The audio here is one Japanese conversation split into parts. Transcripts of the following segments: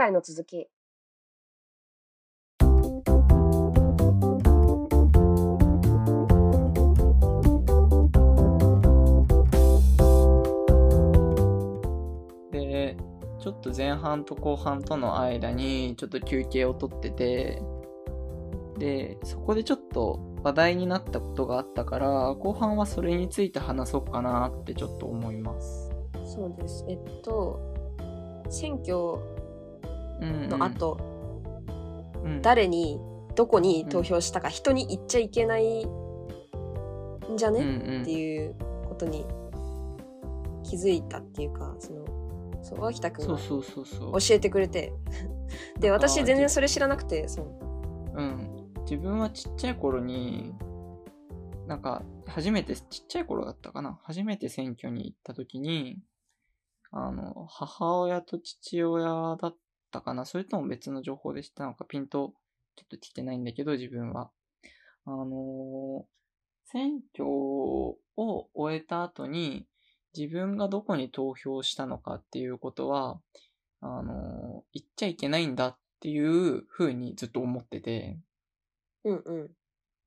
回の続き。で、ちょっと前半と後半との間にちょっと休憩をとってて、で、そこでちょっと話題になったことがあったから、後半はそれについて話そうかなってちょっと思います。そうです。えっと、選挙うん、うん。うん、誰に、どこに投票したか、人に言っちゃいけないんじゃうんね、うんっていうことに気づいたっていうか、その、そう、脇田くんが。教えてくれて。で、私全然それ知らなくて、そう。うん。自分はちっちゃい頃に、なんか、初めて、ちっちゃい頃だったかな？初めて選挙に行った時に、あの、母親と父親だったかな。それとも別の情報で知ったのか、ピンとちょっと来てないんだけど、自分は。あのー選挙を終えた後に、自分がどこに投票したのかっていうことは、あのー言っちゃいけないんだっていう風にずっと思ってて、うんうん。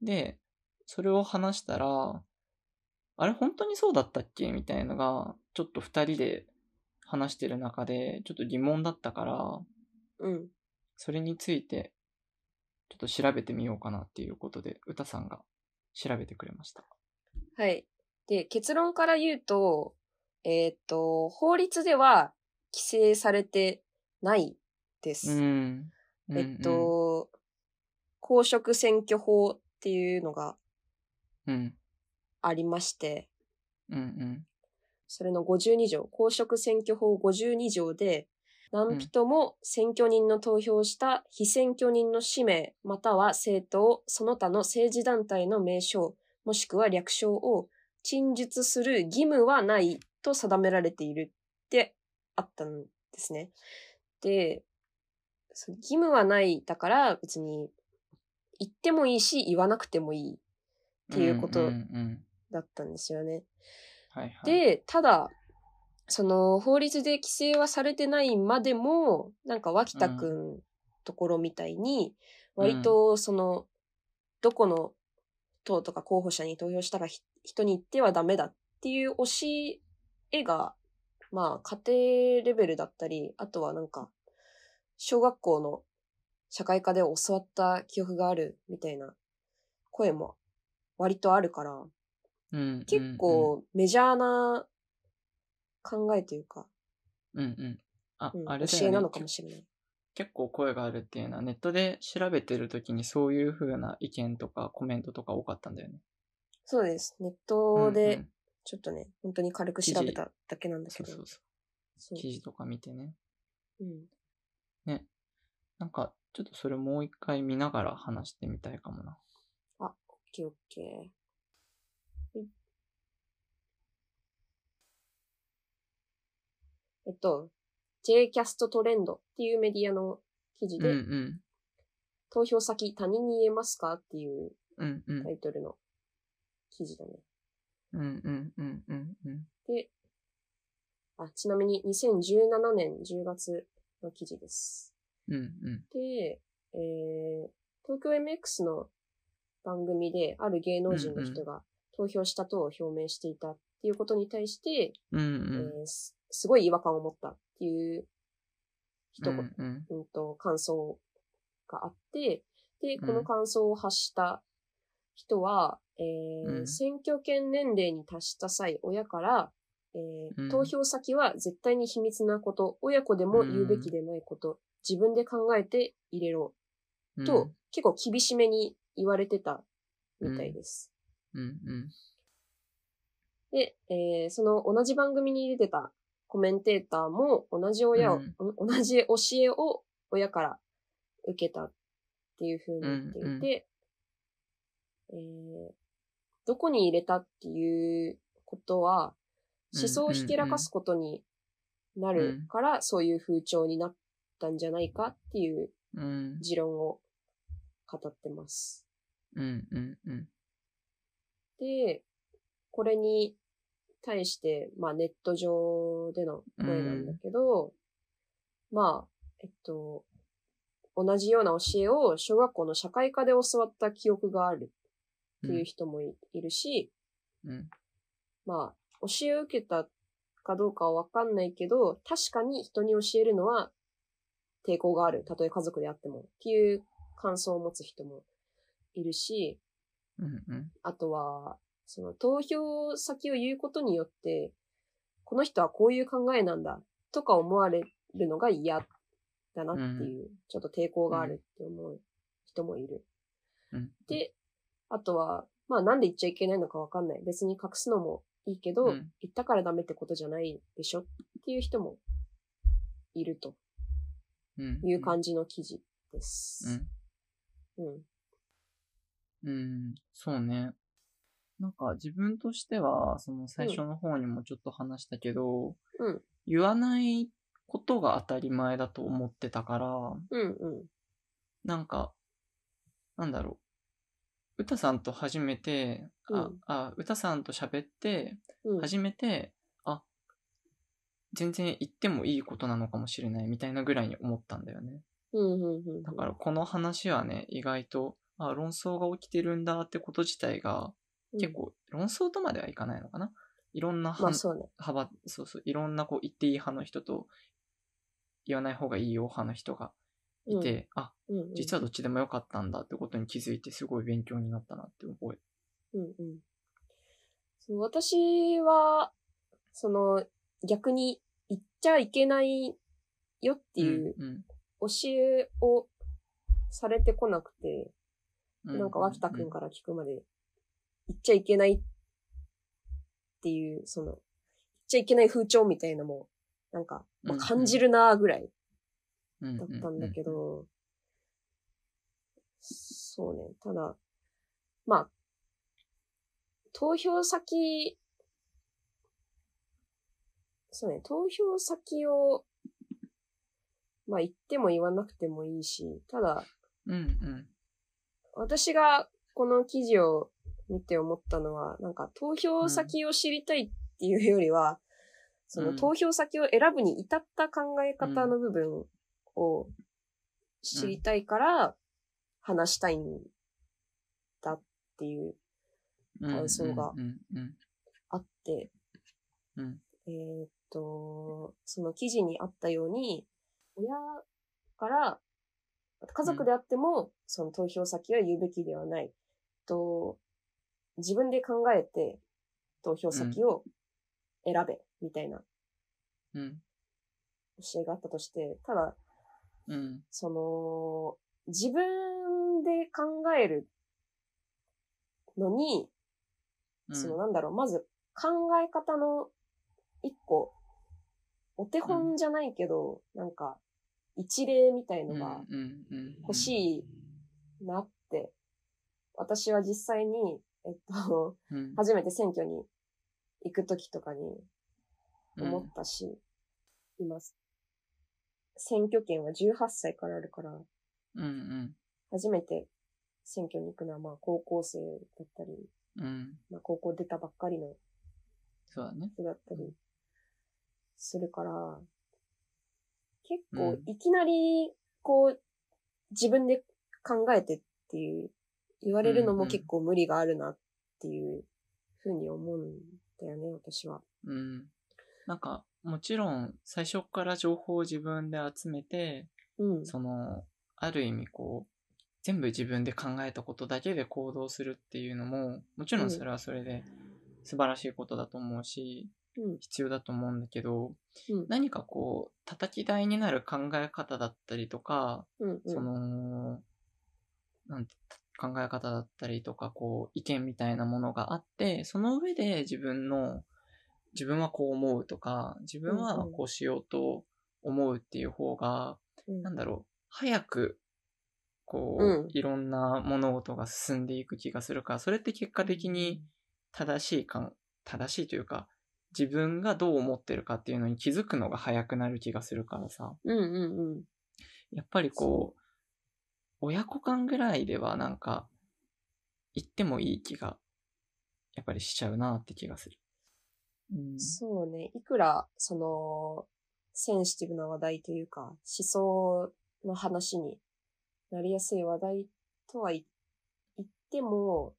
で、それを話したら、あれ本当にそうだったっけ？みたいのが、ちょっと二人で話してる中で、ちょっと疑問だったから、うん。それについて、ちょっと調べてみようかなっていうことで、歌さんが調べてくれました。はい。で、結論から言うと、えーっと、法律では規制されてないです。うん。うんえっ、と、公職選挙法っていうのがうん。ありまして、うんうん。それの52条、公職選挙法52条で、何人も選挙人の投票した非選挙人の氏名、または政党、その他の政治団体の名称、もしくは略称を陳述する義務はないと定められているってあったんですね。で、義務はないだから別に言ってもいいし言わなくてもいいっていうことんうんうんだったんですよね。はいはい。、で、ただ、その法律で規制はされてないまでも、なんか脇田くんところみたいに、うん割とその、どこの党とか候補者に投票したかひ人に言ってはダメだっていう教えが、まあ家庭レベルだったり、あとはなんか、小学校の社会科で教わった記憶があるみたいな声も割とあるから、うん、結構メジャーな考えというか、うんうん。あ、うんあれだよね。教えなのかもしれない。結構声があるっていうのはネットで調べてるときにそういう風な意見とかコメントとか多かったんだよね。そうです。ネットうんうでん、ちょっとね、本当に軽く調べただけなんだけど。そうそうそそうう。記事とか見てね。うん。なんか、ちょっとそれもう一回見ながら話してみたいかもな。オッケーオッケー。えっと、Jcast トレンドっていうメディアの記事うんで、うん。投票先他人に言えますかっていうタ。イトルの記事だね。うんうんうんうんうん。で、あ、ちなみに2017年10月の記事です。うんうん。で、えー、東京 MX の番組である芸能人の人が投票したと表明していたっていうことに対して、うんうえん。ーすすごい違和感を持ったっていう一言、うんうん。うんと感想があって、で、うん。この感想を発した人は、えーうん。選挙権年齢に達した際、親から、えーうん。投票先は絶対に秘密なこと、親子でも言うべきでないこと、自分で考えて入れろ、うん。と、結構厳しめに言われてたみたいです。うん。うん。で、えーその同じ番組に出てたコメンテーターも同じ親を、うん。お同じ教えを親から受けたっていう風に言っていて、えーどこに入れたっていうことは、思想をひけらかすことになるから、そういう風潮になったんじゃないかっていううん。持論を語ってます。うん。うん。うん。で、これに対して、まあネット上での声なんだけど、まあ、えっと、同じような教えを小学校の社会科で教わった記憶があるっていう人もい,、るし、うん。まあ、教えを受けたかどうかはわかんないけど、確かに人に教えるのは抵抗がある。たとえ家族であっても。っていう感想を持つ人もいるし、うん。うん。あとは、その投票先を言うことによって、この人はこういう考えなんだとか思われるのが嫌だなっていう、ちょっと抵抗があるって思う人もいる。うん。で、あとは、まあなんで言っちゃいけないのかわかんない。別に隠すのもいいけど、うん言ったからダメってことじゃないでしょっていう人もいるとうん。いう感じの記事です。うん。うん。うん、そうね。なんか自分としては、その最初の方にもちょっと話したけど、うん言わないことが当たり前だと思ってたから、うんうん。なんか、なんだろう。歌さんと初めて、あうん、あ、歌さんと喋って、うん。初めて、あ、全然言ってもいいことなのかもしれないみたいなぐらいに思ったんだよね。うんうんうん。だからこの話はね、意外と、あ、論争が起きてるんだってこと自体が、うん結、構、論争とまではいかないのかな？いろんなま派あそうね。幅、そうそう、いろんなこう言っていい派の人と、言わない方がいいよ派の人がいて、あ、うんうん、実はどっちでもよかったんだってことに気づいて、すごい勉強になったなって覚え。うんうん。そう私は、その、逆に言っちゃいけないよっていううん教えをされてこなくて、うん、なんか脇田くんから聞くまで、言っちゃいけないっていう、その、言っちゃいけない風潮みたいなのも、なんか、まあ感じるなーぐらいだだったんだけど、そうね、ただ、まあ、投票先、そうね、投票先を、まあ言っても言わなくてもいいし、ただ、うんうん。私がこの記事を見て思ったのは、なんか投票先を知りたいっていうよりは、そのうん。投票先を選ぶに至った考え方の部分を知りたいから話したいんだっていううん感想があって、うん。えーっと、その記事にあったように、親から、家族であっても、その投票先は言うべきではない。と、自分で考えて投票先を選べ、みたいなうん。教えがあったとして、ただ、うん。その、自分で考えるのに、うん。そのなんだろう、まず考え方の一個、お手本じゃないけど、なんか、一例みたいのがうんうんうん。欲しいなって、私は実際に、えっと、うん 初めて選挙に行くときとかにうん思ったし、います。選挙権は18歳からあるから、うんうん初めて選挙に行くのはまあ高校生だったり、うんまあ高校出たばっかりのそうだね。人だったりするから、結うん構いきなりこう自分で考えてっていう言われるのうんうんも結構無理があるなっていうふうに思うんだよね、私は。うん。なんか、もちろん、最初から情報を自分で集めて、うん。その、ある意味こう、全部自分で考えたことだけで行動するっていうのも、もちろんそれはそれで素晴らしいことだと思うし、うん。必要だと思うんだけど、うん何かこう、叩き台になる考え方だったりとか、うん。その、なんて、考え方だったりとか、こう、意見みたいなものがあって、その上で自分の、自分はこう思うとか、自分はこうしようと思うっていう方が、うん。なんだろう、早く、こう、うんいろんな物事が進んでいく気がするから、それって結果的に正しいかん、正しいというか、自分がどう思ってるかっていうのに気づくのが早くなる気がするからさ、うんうんうん。やっぱりこう、親子間ぐらいではなんか、言ってもいい気が、やっぱりしちゃうなって気がする。うん。そうね。いくら、その、センシティブな話題というか、思想の話になりやすい話題とは言言っても、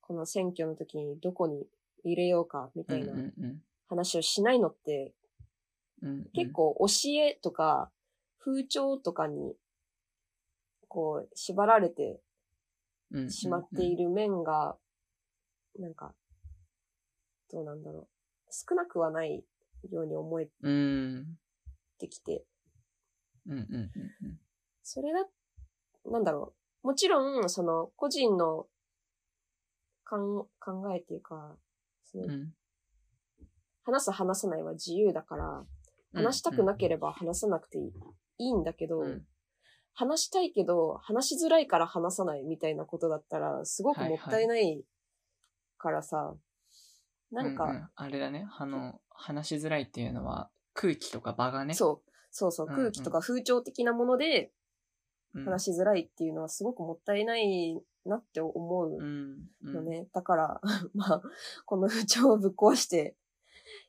この選挙の時にどこに入れようかみたいなうんうん話をしないのって、うんうん結構教えとか風潮とかに、こう、縛られてしまっている。る面が、なんか、どうなんだろう。少なくはないように思えうん。てきて、うんうんうんそれだ、なんだろう。もちろん、その、個人の考考えっていうか、そのうんうん。話す話さないは自由だから、話したくなければ話さなくていい,、いいんだけど、うん話したいけど、話しづらいから話さないみたいなことだったら、すごくもったいないからさ、なんか、ううあれだね。あの、話しづらいっていうのは空気とか場がね。そう、そうそう、うん空気とか風潮的なものでうん。話しづらいっていうのはすごくもったいないなって思ううん。うんのね。だから、まあ、この風潮をぶっ壊して、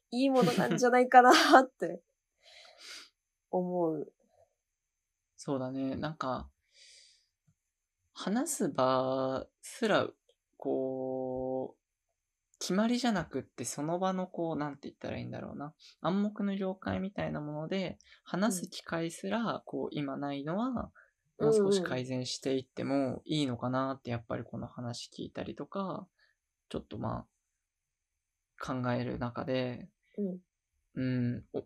いいものなんじゃないかなって思う。そうだね。なんか、話す場すら、こう、決まりじゃなくって、その場のこう、なんて言ったらいいんだろうな。暗黙の了解みたいなもので、話す機会すら、こう、今ないのは、もう少し改善していってもいいのかなって、やっぱりこの話聞いたりとか、ちょっとまあ、考える中で、うん。うん、お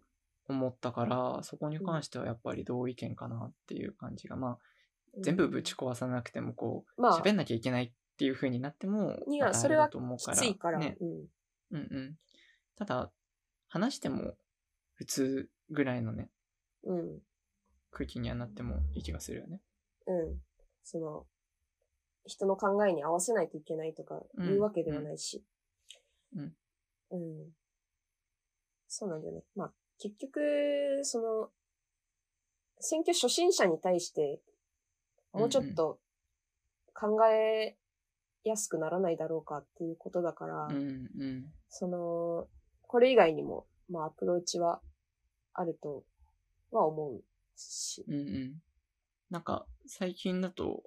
思ったから、そこに関してはやっぱり同意見かなっていう感じが、まあ、全部ぶち壊さなくても、こう、まあ喋んなきゃいけないっていう風になっても、いやそれはきついから。ね。うん。うんうん。ただ、話しても普通ぐらいのね、うん。空気にはなってもいい気がするよね。うん。その、人の考えに合わせないといけないとかうんいうわけではないし。うん。うん。そうなんだよね。まあ、結局、その、選挙初心者に対して、もうちょっと考えやすくならないだろうかっていうことだから、うんうん。その、これ以外にも、まあ、アプローチはあるとは思うし。うんうん。なんか、最近だと、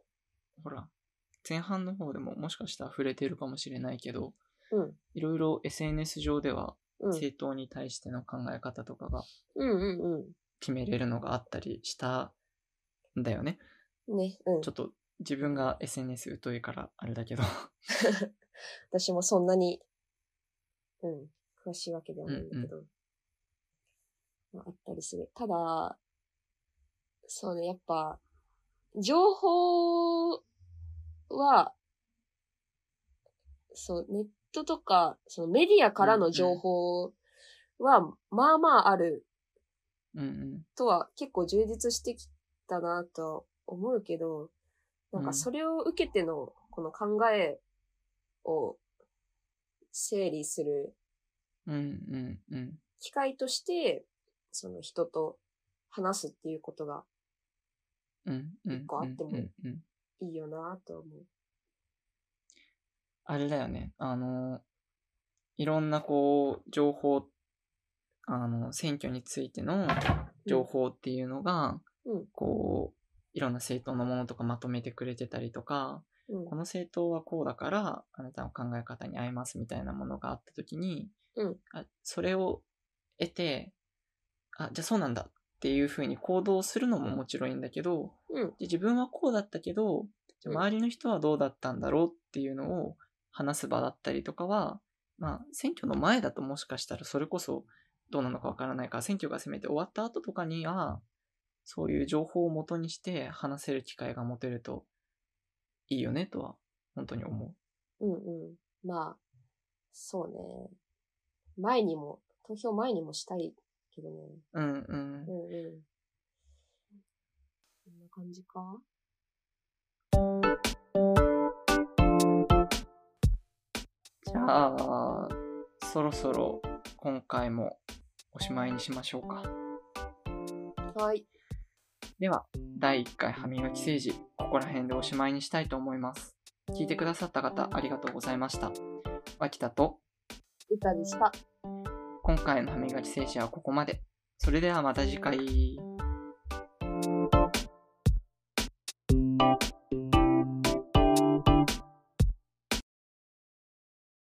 ほら、前半の方でももしかしたら触れてるかもしれないけど、うん。いろいろ SNS 上ではうん。政党に対しての考え方とかがうんうん決めれるのがあったりしたんだよね。うん。ね、うんちょ。っと自分が SNS 疎いからあれだけど。私もそんなに、うん、詳しいわけではないんだけど、まあ、あったりする。ただ、そうね、やっぱ、情報は、そう、ネットとか、そのメディアからの情報は、まあまあある。とは結構充実してきたなとは思うけど、なんうんかそれを受けてのこの考えを整理するうんうんうん。機会として、その人と話すっていうことが。一個あっても。いいよなとは思う。あれだよね。あの、いろんなこう、情報、あの、選挙についての情報っていうのが、うんこう、いろんな政党のものとかまとめてくれてたりとか、うん。この政党はこうだから、あなたの考え方に合いますみたいなものがあったときに、うんあそれを得て、あ、じゃあそうなんだっていうふうに行動するのももちろんいいんだけど、うん。で自分はこうだったけど、じゃ周りの人はどうだったんだろうっていうのを話す場だったりとかは、まあ、選挙の前だともしかしたらそれこそどうなのかわからないから、選挙がせめて終わった後とかには、そういう情報を元にして話せる機会が持てるといいよねとは、本当に思うんうん。まあ、そうね。前にも、投票前にもしたいけどね。う。うんうんう。んうん。こんな感じか？じゃあ、そろそろ今回もおしまいにしましょうか。はい。では、第1回歯磨き政治、ここら辺でおしまいにしたいと思います。聞いてくださった方、ありがとうございました。脇田と、歌でした。今回の歯磨き政治はここまで。それではまた次回。